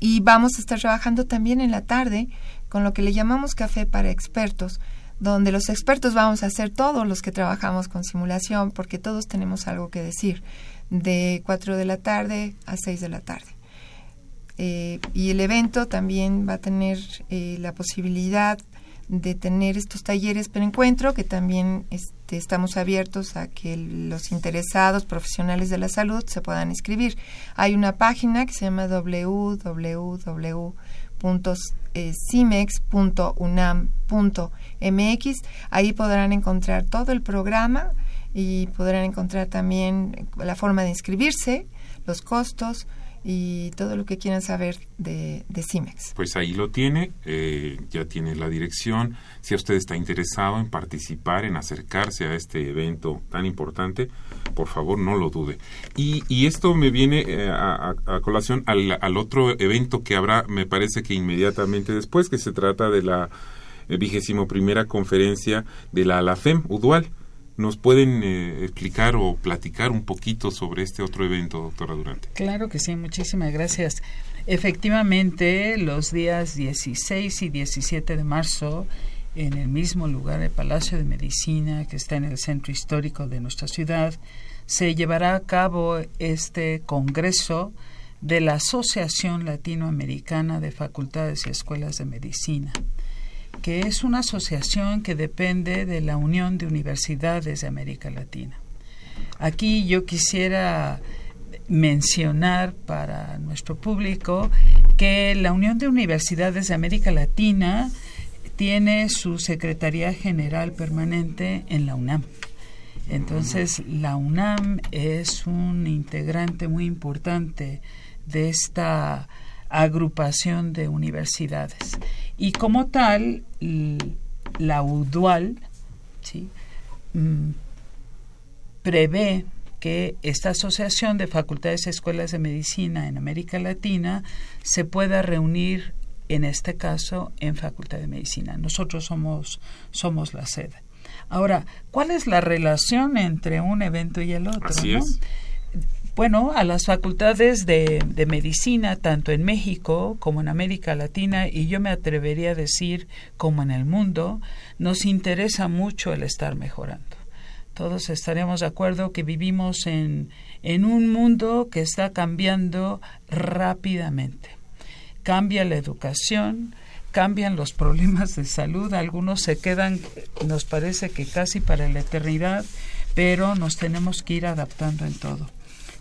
y vamos a estar trabajando también en la tarde con lo que le llamamos café para expertos, donde los expertos vamos a ser todos los que trabajamos con simulación, porque todos tenemos algo que decir, de 4 de la tarde a 6 de la tarde. Eh, y el evento también va a tener la posibilidad de tener estos talleres per encuentro, que también este, estamos abiertos a que los interesados profesionales de la salud se puedan inscribir. Hay una página que se llama www.cimex.unam.mx. Ahí podrán encontrar todo el programa y podrán encontrar también la forma de inscribirse, los costos, y todo lo que quieran saber de, de CIMEX. Pues ahí lo tiene, eh, ya tiene la dirección. Si usted está interesado en participar, en acercarse a este evento tan importante, por favor no lo dude. Y, esto me viene eh, a, colación al, otro evento que habrá, me parece que inmediatamente después, que se trata de la vigésimo primera conferencia de la ALAFEM, UDUAL ¿Nos pueden eh, explicar o platicar un poquito sobre este otro evento, doctora Durante? Claro que sí, muchísimas gracias. Efectivamente, los días 16 y 17 de marzo, en el mismo lugar, el Palacio de Medicina, que está en el centro histórico de nuestra ciudad, se llevará a cabo este Congreso de la Asociación Latinoamericana de Facultades y Escuelas de Medicina que es una asociación que depende de la Unión de Universidades de América Latina. Aquí yo quisiera mencionar para nuestro público que la Unión de Universidades de América Latina tiene su Secretaría General permanente en la UNAM. Entonces, la UNAM es un integrante muy importante de esta agrupación de universidades. Y como tal, la UDUAL ¿sí? Mm, prevé que esta asociación de facultades y escuelas de medicina en América Latina se pueda reunir, en este caso, en Facultad de Medicina. Nosotros somos, somos la sede. Ahora, ¿cuál es la relación entre un evento y el otro? Así es bueno, a las facultades de, de, medicina, tanto en México como en América Latina, y yo me atrevería a decir como en el mundo, nos interesa mucho el estar mejorando. Todos estaremos de acuerdo que vivimos en, en un mundo que está cambiando rápidamente. Cambia la educación, cambian los problemas de salud, algunos se quedan, nos parece que casi para la eternidad, pero nos tenemos que ir adaptando en todo.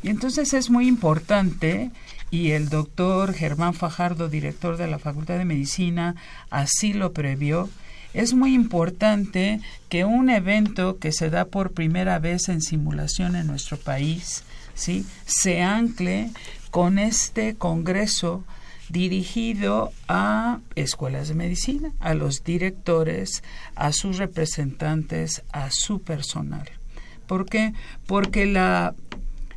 Y entonces es muy importante, y el doctor Germán Fajardo, director de la Facultad de Medicina, así lo previó, es muy importante que un evento que se da por primera vez en simulación en nuestro país, ¿sí? se ancle con este Congreso dirigido a escuelas de medicina, a los directores, a sus representantes, a su personal. ¿Por qué? Porque la,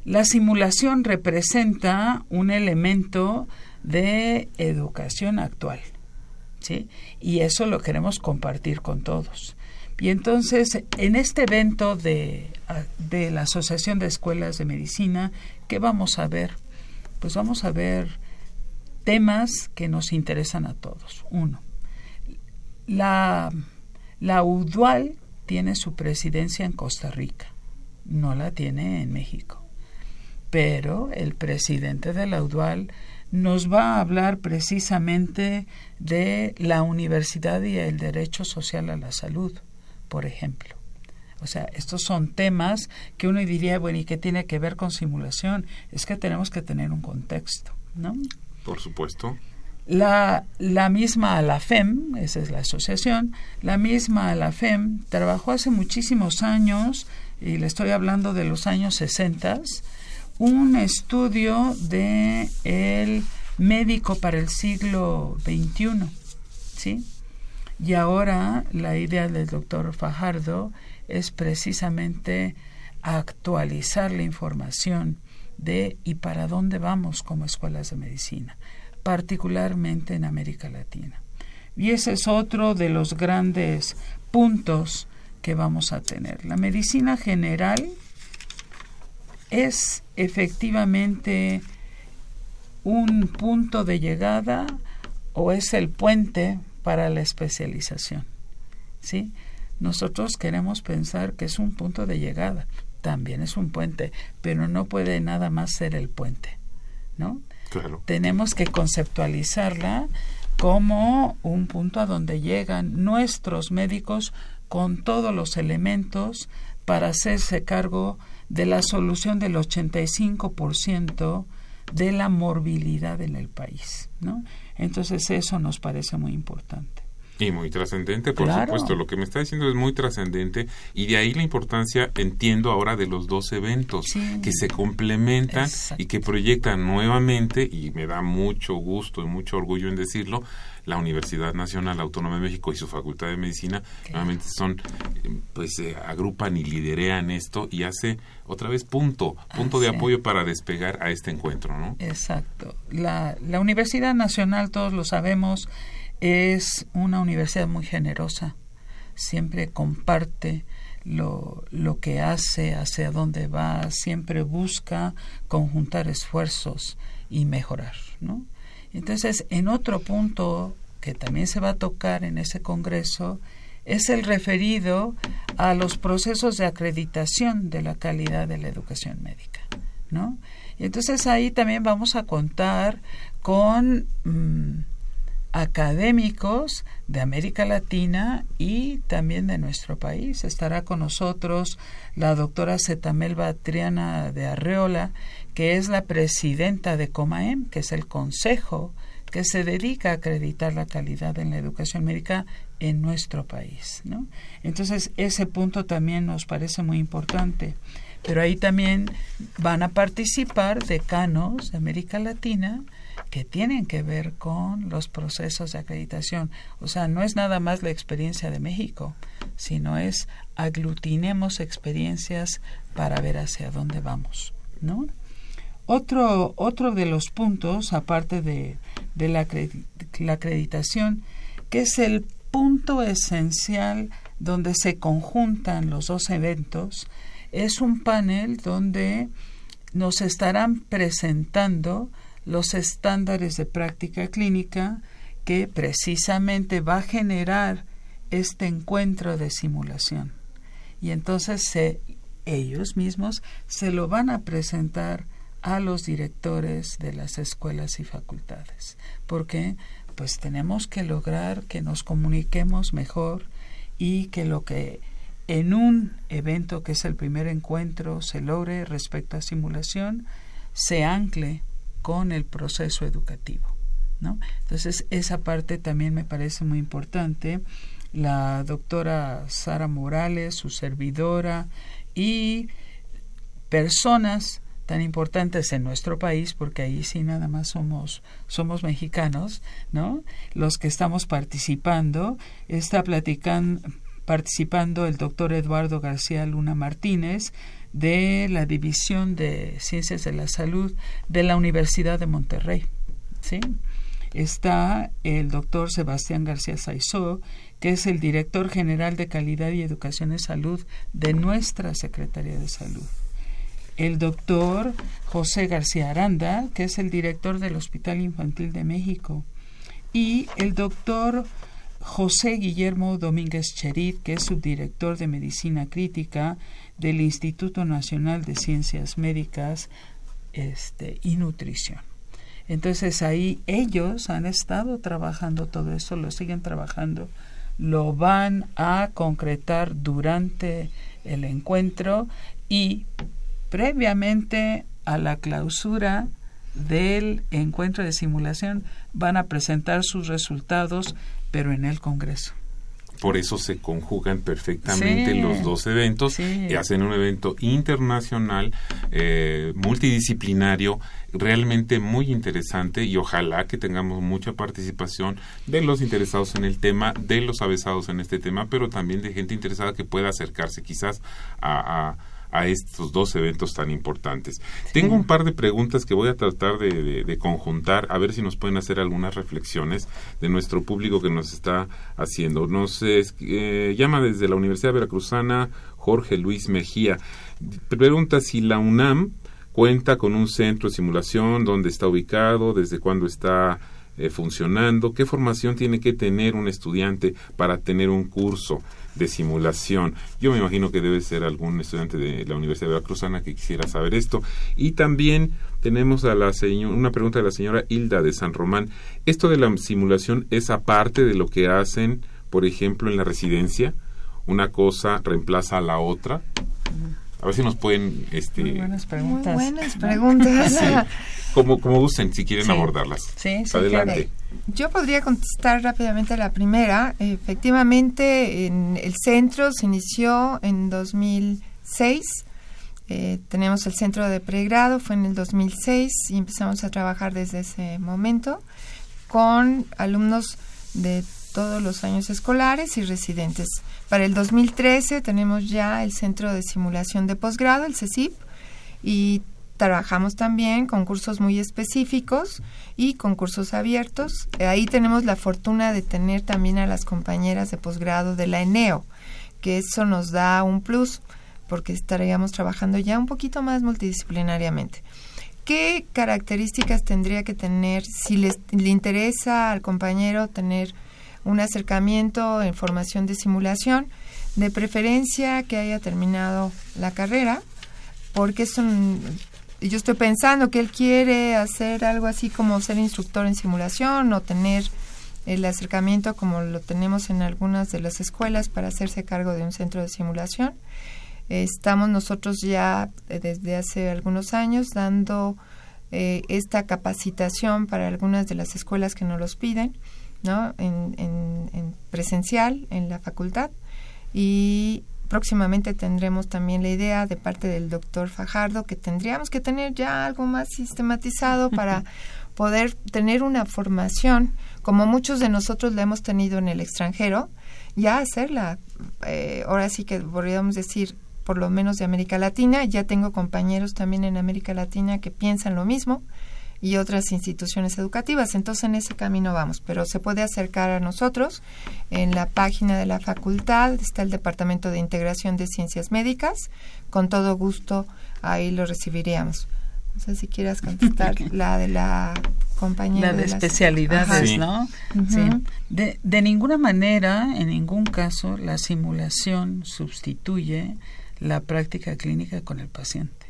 la simulación representa un elemento de educación actual. ¿sí? Y eso lo queremos compartir con todos. Y entonces, en este evento de, de la Asociación de Escuelas de Medicina, ¿qué vamos a ver? Pues vamos a ver temas que nos interesan a todos. Uno, la, la UDUAL tiene su presidencia en Costa Rica, no la tiene en México. Pero el presidente de la UDUAL nos va a hablar precisamente de la universidad y el derecho social a la salud, por ejemplo. O sea, estos son temas que uno diría, bueno, ¿y qué tiene que ver con simulación? Es que tenemos que tener un contexto, ¿no? Por supuesto. La, la misma ALAFEM, esa es la asociación, la misma ALAFEM trabajó hace muchísimos años, y le estoy hablando de los años 60, un estudio de el médico para el siglo XXI, ¿sí? Y ahora la idea del doctor Fajardo es precisamente actualizar la información de y para dónde vamos como escuelas de medicina, particularmente en América Latina. Y ese es otro de los grandes puntos que vamos a tener. La medicina general es efectivamente un punto de llegada o es el puente para la especialización. ¿Sí? Nosotros queremos pensar que es un punto de llegada, también es un puente, pero no puede nada más ser el puente, ¿no? Claro. Tenemos que conceptualizarla como un punto a donde llegan nuestros médicos con todos los elementos para hacerse cargo de la solución del 85% de la morbilidad en el país, ¿no? Entonces eso nos parece muy importante. Y muy trascendente, por supuesto. Lo que me está diciendo es muy trascendente y de ahí la importancia, entiendo ahora, de los dos eventos que se complementan y que proyectan nuevamente, y me da mucho gusto y mucho orgullo en decirlo, la Universidad Nacional Autónoma de México y su Facultad de Medicina nuevamente son, pues se agrupan y liderean esto y hace otra vez punto, punto de apoyo para despegar a este encuentro, ¿no? Exacto. La, la Universidad Nacional, todos lo sabemos, es una universidad muy generosa, siempre comparte lo, lo que hace, hacia dónde va, siempre busca conjuntar esfuerzos y mejorar, ¿no? Entonces, en otro punto que también se va a tocar en ese congreso es el referido a los procesos de acreditación de la calidad de la educación médica, ¿no? Y entonces ahí también vamos a contar con mm, académicos de América Latina y también de nuestro país. Estará con nosotros la doctora Zetamelba Triana de Arreola, que es la presidenta de COMAEM, que es el consejo que se dedica a acreditar la calidad en la educación médica en nuestro país. ¿no? Entonces, ese punto también nos parece muy importante. Pero ahí también van a participar decanos de América Latina, que tienen que ver con los procesos de acreditación. O sea, no es nada más la experiencia de México, sino es aglutinemos experiencias para ver hacia dónde vamos, ¿no? Otro, otro de los puntos, aparte de, de la, la acreditación, que es el punto esencial donde se conjuntan los dos eventos, es un panel donde nos estarán presentando los estándares de práctica clínica que precisamente va a generar este encuentro de simulación. Y entonces ellos mismos se lo van a presentar a los directores de las escuelas y facultades. porque Pues tenemos que lograr que nos comuniquemos mejor y que lo que en un evento que es el primer encuentro se logre respecto a simulación, se ancle con el proceso educativo. ¿no? Entonces, esa parte también me parece muy importante. La doctora Sara Morales, su servidora y personas tan importantes en nuestro país, porque ahí sí nada más somos, somos mexicanos, ¿no? Los que estamos participando, está participando el doctor Eduardo García Luna Martínez de la División de Ciencias de la Salud de la Universidad de Monterrey, ¿sí? Está el doctor Sebastián García Saizó, que es el director general de Calidad y Educación en Salud de nuestra Secretaría de Salud el doctor José García Aranda, que es el director del Hospital Infantil de México, y el doctor José Guillermo Domínguez Cherit, que es subdirector de Medicina Crítica del Instituto Nacional de Ciencias Médicas este, y Nutrición. Entonces ahí ellos han estado trabajando todo eso, lo siguen trabajando, lo van a concretar durante el encuentro y previamente a la clausura del encuentro de simulación van a presentar sus resultados, pero en el Congreso. Por eso se conjugan perfectamente los dos eventos. y hacen un evento internacional, eh, multidisciplinario, realmente muy interesante. Y ojalá que tengamos mucha participación de los interesados en el tema, de los avesados en este tema, pero también de gente interesada que pueda acercarse quizás a a estos dos eventos tan importantes. Tengo un par de preguntas que voy a tratar de, conjuntar, a ver si nos pueden hacer algunas reflexiones de nuestro público que nos está haciendo. Nos eh, llama desde la Universidad Veracruzana Jorge Luis Mejía. Pregunta si la UNAM cuenta con un centro de simulación, dónde está ubicado, desde cuándo está eh, funcionando, qué formación tiene que tener un estudiante para tener un curso de simulación. Yo me imagino que debe ser algún estudiante de la Universidad de Veracruzana que quisiera saber esto. Y también tenemos a la una pregunta de la señora Hilda de San Román. ¿Esto de la simulación es aparte de lo que hacen, por ejemplo, en la residencia? ¿Una cosa reemplaza a la otra? A ver si nos pueden... Este, Muy buenas preguntas. buenas preguntas. como, como gusten, si quieren abordarlas. Sí, Adelante. Yo podría contestar rápidamente a la primera. Efectivamente, en el centro se inició en 2006. Eh, tenemos el centro de pregrado, fue en el 2006 y empezamos a trabajar desde ese momento con alumnos de todos los años escolares y residentes. Para el 2013 tenemos ya el Centro de Simulación de Posgrado, el CECIP, y trabajamos también con cursos muy específicos y con cursos abiertos. Ahí tenemos la fortuna de tener también a las compañeras de posgrado de la ENEO, que eso nos da un plus porque estaríamos trabajando ya un poquito más multidisciplinariamente. ¿Qué características tendría que tener si les, le interesa al compañero tener un acercamiento en formación de simulación, de preferencia que haya terminado la carrera, porque son, yo estoy pensando que él quiere hacer algo así como ser instructor en simulación o tener el acercamiento como lo tenemos en algunas de las escuelas para hacerse cargo de un centro de simulación. Estamos nosotros ya eh, desde hace algunos años dando eh, esta capacitación para algunas de las escuelas que nos los piden ¿no? En, en, presencial en la facultad y próximamente tendremos también la idea de parte del doctor Fajardo que tendríamos que tener ya algo más sistematizado para poder tener una formación como muchos de nosotros la hemos tenido en el extranjero, ya hacerla. Eh, ahora sí que podríamos decir por lo menos de América Latina, ya tengo compañeros también en América Latina que piensan lo mismo y otras instituciones educativas. Entonces en ese camino vamos, pero se puede acercar a nosotros. En la página de la facultad está el Departamento de Integración de Ciencias Médicas. Con todo gusto ahí lo recibiríamos. No sé si quieras contestar la de la compañía. La de, especialidades, ¿no? sí. De, de ninguna manera, en ningún caso, la simulación sustituye la práctica clínica con el paciente.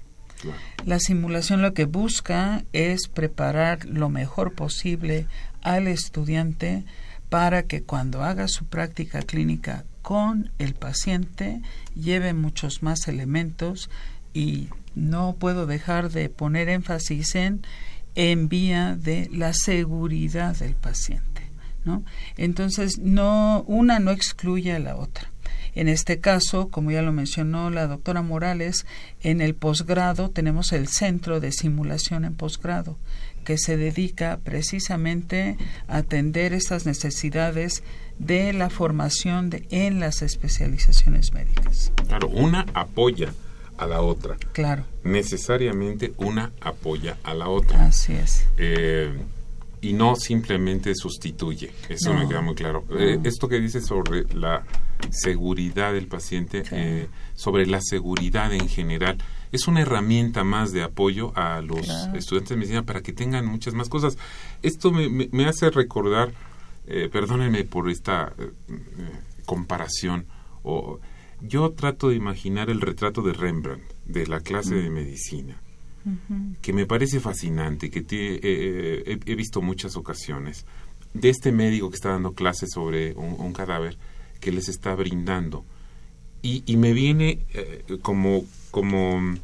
La simulación lo que busca es preparar lo mejor posible al estudiante para que cuando haga su práctica clínica con el paciente lleve muchos más elementos y no puedo dejar de poner énfasis en vía de la seguridad del paciente, ¿no? Entonces no una no excluye a la otra. En este caso, como ya lo mencionó la doctora Morales, en el posgrado tenemos el Centro de Simulación en Posgrado, que se dedica precisamente a atender estas necesidades de la formación de, en las especializaciones médicas. Claro, una apoya a la otra. Claro. Necesariamente una apoya a la otra. Así es. Eh, y no simplemente sustituye. Eso me queda muy claro. Eh, esto que dice sobre la seguridad del paciente, eh, sobre la seguridad en general, es una herramienta más de apoyo a los estudiantes de medicina para que tengan muchas más cosas. Esto me, hace recordar, eh, perdónenme por esta comparación, o, yo trato de imaginar el retrato de Rembrandt de la clase de medicina que me parece fascinante, que eh, eh, he, visto muchas ocasiones, de este médico que está dando clases sobre un, cadáver que les está brindando. Y, me viene eh, como, como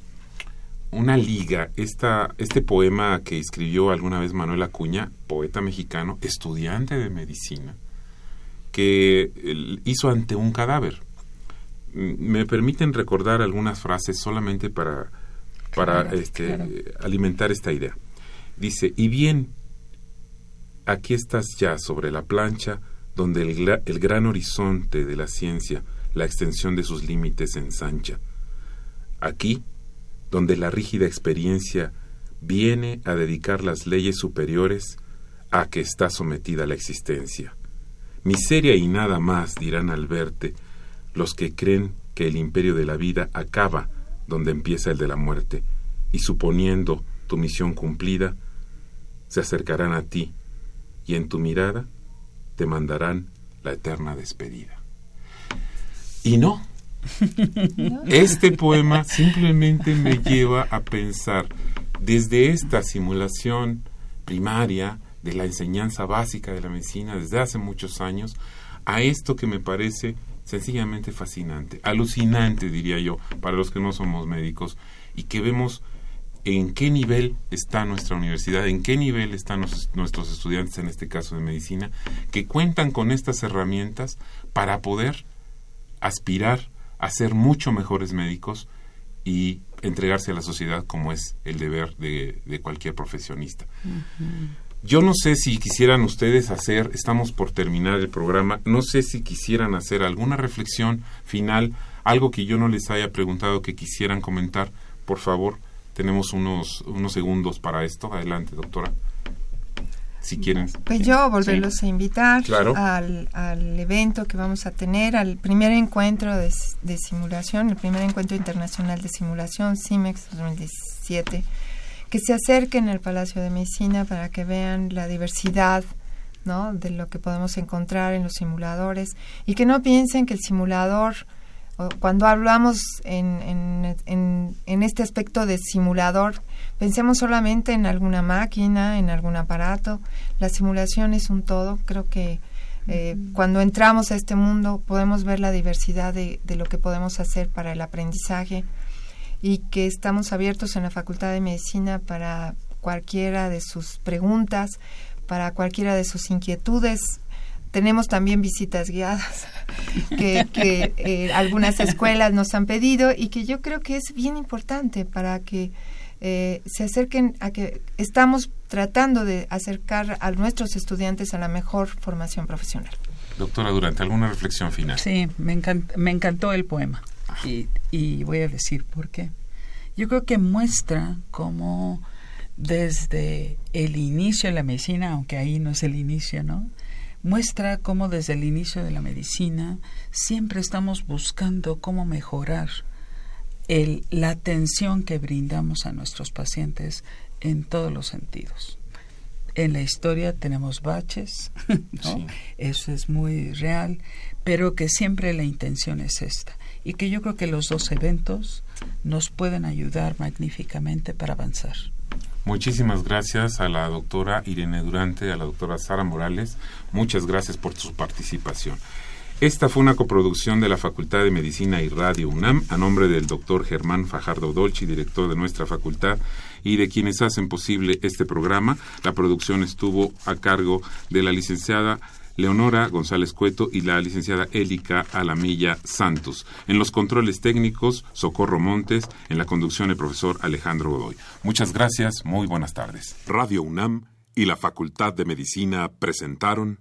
una liga esta, este poema que escribió alguna vez Manuel Acuña, poeta mexicano, estudiante de medicina, que hizo ante un cadáver. Me permiten recordar algunas frases solamente para para este, alimentar esta idea. Dice, y bien, aquí estás ya sobre la plancha donde el, el gran horizonte de la ciencia, la extensión de sus límites ensancha. Aquí, donde la rígida experiencia viene a dedicar las leyes superiores a que está sometida la existencia. Miseria y nada más dirán al verte los que creen que el imperio de la vida acaba donde empieza el de la muerte, y suponiendo tu misión cumplida, se acercarán a ti, y en tu mirada te mandarán la eterna despedida. Y no, este poema simplemente me lleva a pensar desde esta simulación primaria de la enseñanza básica de la medicina desde hace muchos años a esto que me parece sencillamente fascinante, alucinante diría yo, para los que no somos médicos y que vemos en qué nivel está nuestra universidad, en qué nivel están nuestros estudiantes, en este caso de medicina, que cuentan con estas herramientas para poder aspirar a ser mucho mejores médicos y entregarse a la sociedad como es el deber de, cualquier profesionista. Yo no sé si quisieran ustedes hacer, estamos por terminar el programa, no sé si quisieran hacer alguna reflexión final, algo que yo no les haya preguntado que quisieran comentar, por favor, tenemos unos, unos segundos para esto. Adelante, doctora. Si quieren. Pues yo volverlos a invitar al, al, evento que vamos a tener, al primer encuentro de, de simulación, el primer encuentro internacional de simulación, CIMEX 2017 que se acerquen al Palacio de Medicina para que vean la diversidad ¿no? de lo que podemos encontrar en los simuladores y que no piensen que el simulador, cuando hablamos en, en, en, este aspecto de simulador, pensemos solamente en alguna máquina, en algún aparato. La simulación es un todo. Creo que eh, cuando entramos a este mundo podemos ver la diversidad de, de lo que podemos hacer para el aprendizaje y que estamos abiertos en la Facultad de Medicina para cualquiera de sus preguntas, para cualquiera de sus inquietudes. Tenemos también visitas guiadas que, eh, algunas escuelas nos han pedido y que yo creo que es bien importante para que eh, se acerquen a que estamos tratando de acercar a nuestros estudiantes a la mejor formación profesional. Doctora Durante, ¿alguna reflexión final? Sí, me, me encantó el poema. Y, voy a decir por qué. Yo creo que muestra cómo desde el inicio de la medicina, aunque ahí no es el inicio, ¿no? Muestra cómo desde el inicio de la medicina siempre estamos buscando cómo mejorar el, la atención que brindamos a nuestros pacientes en todos los sentidos. En la historia tenemos baches, ¿no? eso es muy real, pero que siempre la intención es esta, y que yo creo que los dos eventos nos pueden ayudar magníficamente para avanzar. Muchísimas gracias a la doctora Irene Durante, a la doctora Sara Morales. Muchas gracias por su participación. Esta fue una coproducción de la Facultad de Medicina y Radio UNAM a nombre del doctor Germán Fajardo Dolci, director de nuestra facultad, y de quienes hacen posible este programa. La producción estuvo a cargo de la licenciada Leonora González Cueto y la licenciada Élica Alamilla Santos. En los controles técnicos, Socorro Montes, en la conducción el profesor Alejandro Godoy. Muchas gracias, muy buenas tardes. Radio UNAM y la Facultad de Medicina presentaron